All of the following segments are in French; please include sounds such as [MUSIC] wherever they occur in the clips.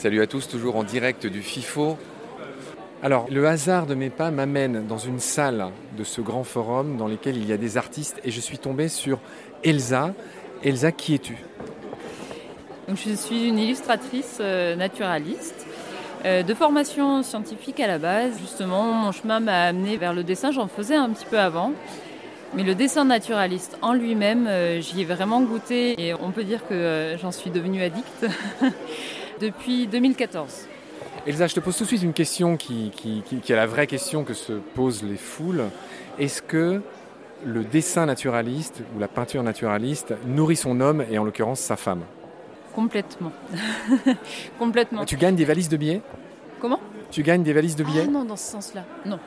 Salut à tous, toujours en direct du FIFO. Alors, le hasard de mes pas m'amène dans une salle de ce grand forum dans lequel il y a des artistes et je suis tombé sur Elsa. Elsa, qui es-tu? Je suis une illustratrice euh, naturaliste. euh, de formation scientifique à la base, justement, mon chemin m'a amené vers le dessin. J'en faisais un petit peu avant, mais le dessin naturaliste en lui-même, euh, j'y ai vraiment goûté et on peut dire que j'en suis devenue addict [LAUGHS] depuis 2014. Elsa, je te pose tout de suite une question qui, qui- qui- qui est la vraie question que se posent les foules. Est-ce que le dessin naturaliste ou la peinture naturaliste nourrit son homme et en l'occurrence sa femme? Complètement. [LAUGHS] Complètement. Tu gagnes des valises de billets? Comment? Tu gagnes des valises de Ah billets non, dans ce sens-là. Non.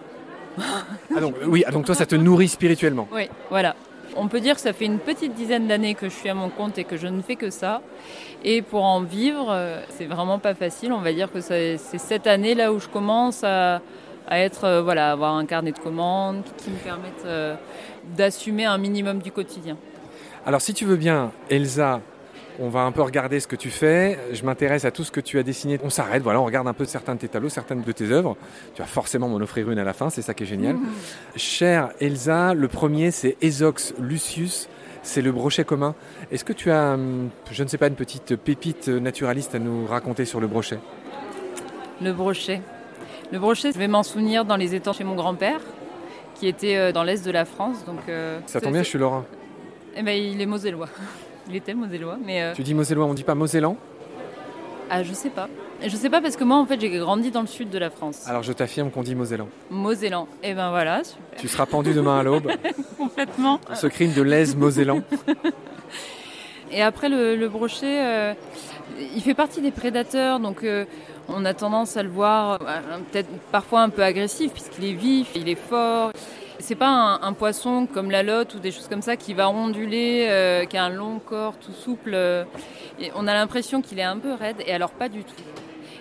Ah donc, oui, ah, donc toi ça te nourrit spirituellement. Oui, voilà. On peut dire que ça fait une petite dizaine d'années que je suis à mon compte et que je ne fais que ça. Et pour en vivre, euh, c'est vraiment pas facile. On va dire que c'est cette année là où je commence à, être, euh, avoir un carnet de commandes qui me permettent euh, d'assumer un minimum du quotidien. Alors si tu veux bien, Elsa, on va un peu regarder ce que tu fais. Je m'intéresse à tout ce que tu as dessiné. On s'arrête, voilà, on regarde un peu certains de tes tableaux, certaines de tes œuvres. Tu vas forcément m'en offrir une à la fin, c'est ça qui est génial. Chère Elsa, le premier c'est Esox Lucius. C'est le brochet commun. Est-ce que tu as, hum, je ne sais pas, une petite pépite naturaliste à nous raconter sur le brochet? Le brochet. Le brochet, je vais m'en souvenir dans les étangs chez mon grand-père, qui était euh, dans l'est de la France. Donc, euh, Ça tombe bien, je suis lorrain. Eh ben, il est mosellois. Il était mosellois, mais euh, Tu dis mosellois, on dit pas mosellan ah, je sais pas. Je sais pas parce que moi, en fait, j'ai grandi dans le sud de la France. Alors je t'affirme qu'on dit mosellan. Mosellan. Eh ben voilà, super. Tu seras pendu demain à l'aube [LAUGHS] complètement. ce crime de lèse mosellan. [LAUGHS] Et après, le, le brochet, euh, il fait partie des prédateurs, donc euh, on a tendance à le voir euh, peut-être parfois un peu agressif, puisqu'il est vif, il est fort. C'est pas un, poisson comme la lotte ou des choses comme ça qui va onduler, euh, qui a un long corps tout souple. euh, et on a l'impression qu'il est un peu raide, et alors pas du tout.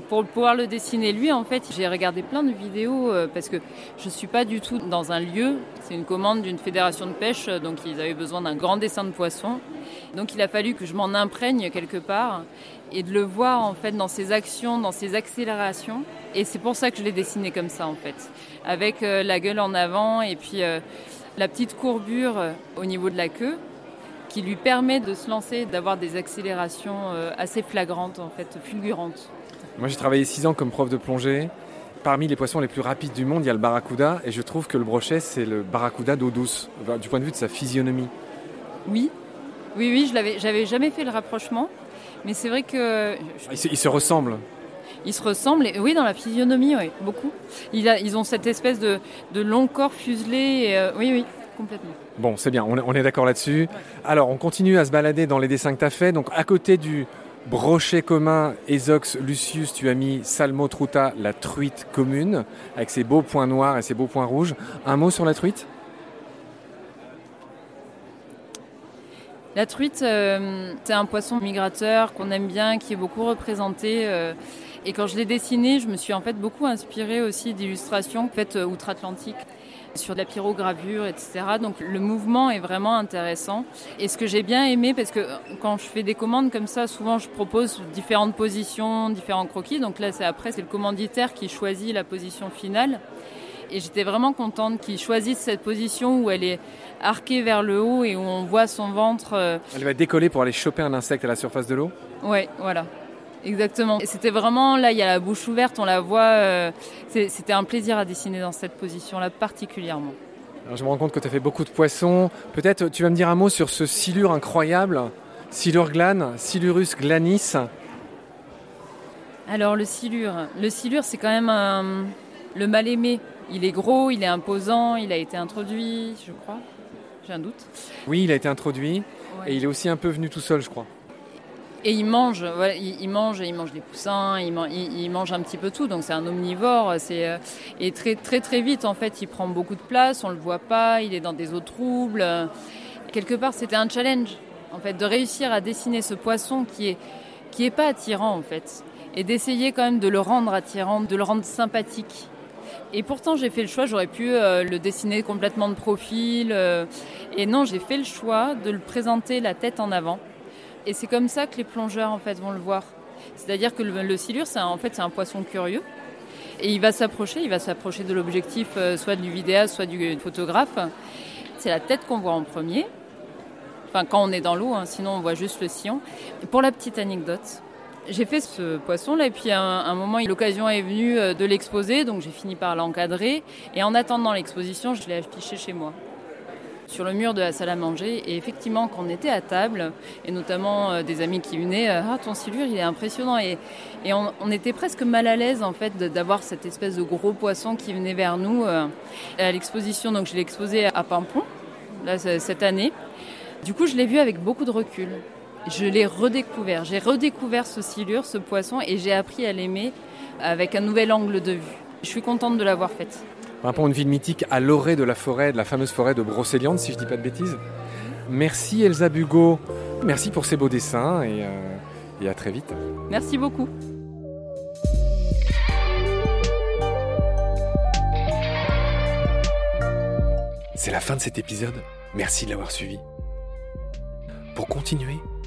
Pour pouvoir le dessiner lui, en fait, j'ai regardé plein de vidéos euh, parce que je suis pas du tout dans un lieu. C'est une commande d'une fédération de pêche, donc ils avaient besoin d'un grand dessin de poisson. Donc il a fallu que je m'en imprègne quelque part et de le voir en fait dans ses actions, dans ses accélérations. Et c'est pour ça que je l'ai dessiné comme ça en fait, avec euh, la gueule en avant et puis euh, la petite courbure euh, au niveau de la queue qui lui permet de se lancer, d'avoir des accélérations assez flagrantes en fait, fulgurantes. Moi, j'ai travaillé 6 ans comme prof de plongée. Parmi les poissons les plus rapides du monde, il y a le barracuda. Et je trouve que le brochet, c'est le barracuda d'eau douce, du point de vue de sa physionomie. Oui, oui, oui, je l'avais, j'avais jamais fait le rapprochement, mais c'est vrai que Ils se, ils se ressemblent. Ils se ressemblent, et oui, dans la physionomie, oui, beaucoup. A- ils ont cette espèce de, de long corps fuselé, et, euh, oui, oui, complètement. Bon, c'est bien, on est, on est d'accord là-dessus. Alors, on continue à se balader dans les dessins que tu as fait. Donc, à côté du brochet commun Esox Lucius, tu as mis Salmo truta, la truite commune, avec ses beaux points noirs et ses beaux points rouges. Un mot sur la truite? La truite, euh, c'est un poisson migrateur qu'on aime bien, qui est beaucoup représenté. euh, et quand je l'ai dessiné, je me suis en fait beaucoup inspirée aussi d'illustrations faites euh, outre-Atlantique sur de la pyrogravure, etc. Donc le mouvement est vraiment intéressant. Et ce que j'ai bien aimé, parce que euh, quand je fais des commandes comme ça, souvent je propose différentes positions, différents croquis. Donc là, c'est après, c'est le commanditaire qui choisit la position finale. Et j'étais vraiment contente qu'il choisisse cette position où elle est arquée vers le haut et où on voit son ventre. euh, Elle va décoller pour aller choper un insecte à la surface de l'eau Ouais, voilà. Exactement. Et c'était vraiment, là, il y a la bouche ouverte, on la voit. euh, C'était un plaisir à dessiner dans cette position-là particulièrement. Alors, je me rends compte que tu as fait beaucoup de poissons. Peut-être tu vas me dire un mot sur ce silure incroyable, Silure glane, Silurus glanis. Alors, le silure. Le silure, c'est quand même un- le mal-aimé. Il est gros, il est imposant, il a été introduit, je crois. J'ai un doute. Oui, il a été introduit Ouais. et il est aussi un peu venu tout seul, je crois. Et il mange, voilà, il, il mange, il mange des poussins, il, man- il- il mange un petit peu tout, donc c'est un omnivore. C'est euh, et très très très vite en fait, il prend beaucoup de place, on le voit pas, il est dans des eaux troubles. Quelque part, c'était un challenge en fait de réussir à dessiner ce poisson qui est qui est pas attirant en fait, et d'essayer quand même de le rendre attirant, de le rendre sympathique. Et pourtant, j'ai fait le choix, j'aurais pu euh, le dessiner complètement de profil. euh, et non, j'ai fait le choix de le présenter la tête en avant. Et c'est comme ça que les plongeurs en fait vont le voir. C'est-à-dire que le, silure, c'est en fait, c'est un poisson curieux. Et il va s'approcher, il va s'approcher de l'objectif, euh, soit du vidéaste, soit du photographe. C'est la tête qu'on voit en premier. Enfin, quand on est dans l'eau, hein, sinon on voit juste le sillon. pour la petite anecdote, j'ai fait ce poisson-là et puis à un, moment, l'occasion est venue euh, de l'exposer, donc j'ai fini par l'encadrer. Et en attendant l'exposition, je l'ai affiché chez moi sur le mur de la salle à manger. Et effectivement, quand on était à table, et notamment euh, des amis qui venaient, euh, ah ton silure, il est impressionnant. Et, on, était presque mal à l'aise en fait d'avoir cette espèce de gros poisson qui venait vers nous à l'exposition. Donc je l'ai exposé à Pimpon là, cette année. Du coup, je l'ai vu avec beaucoup de recul je l'ai redécouvert. J'ai redécouvert ce silure, ce poisson, et j'ai appris à l'aimer avec un nouvel angle de vue. Je suis contente de l'avoir faite. Un pont de ville mythique à l'orée de la forêt, de la fameuse forêt de Brocéliande, si je ne dis pas de bêtises. Merci Elsa Bugot. Merci pour ces beaux dessins et, euh, et à très vite. Merci beaucoup. C'est la fin de cet épisode. Merci de l'avoir suivi. Pour continuer,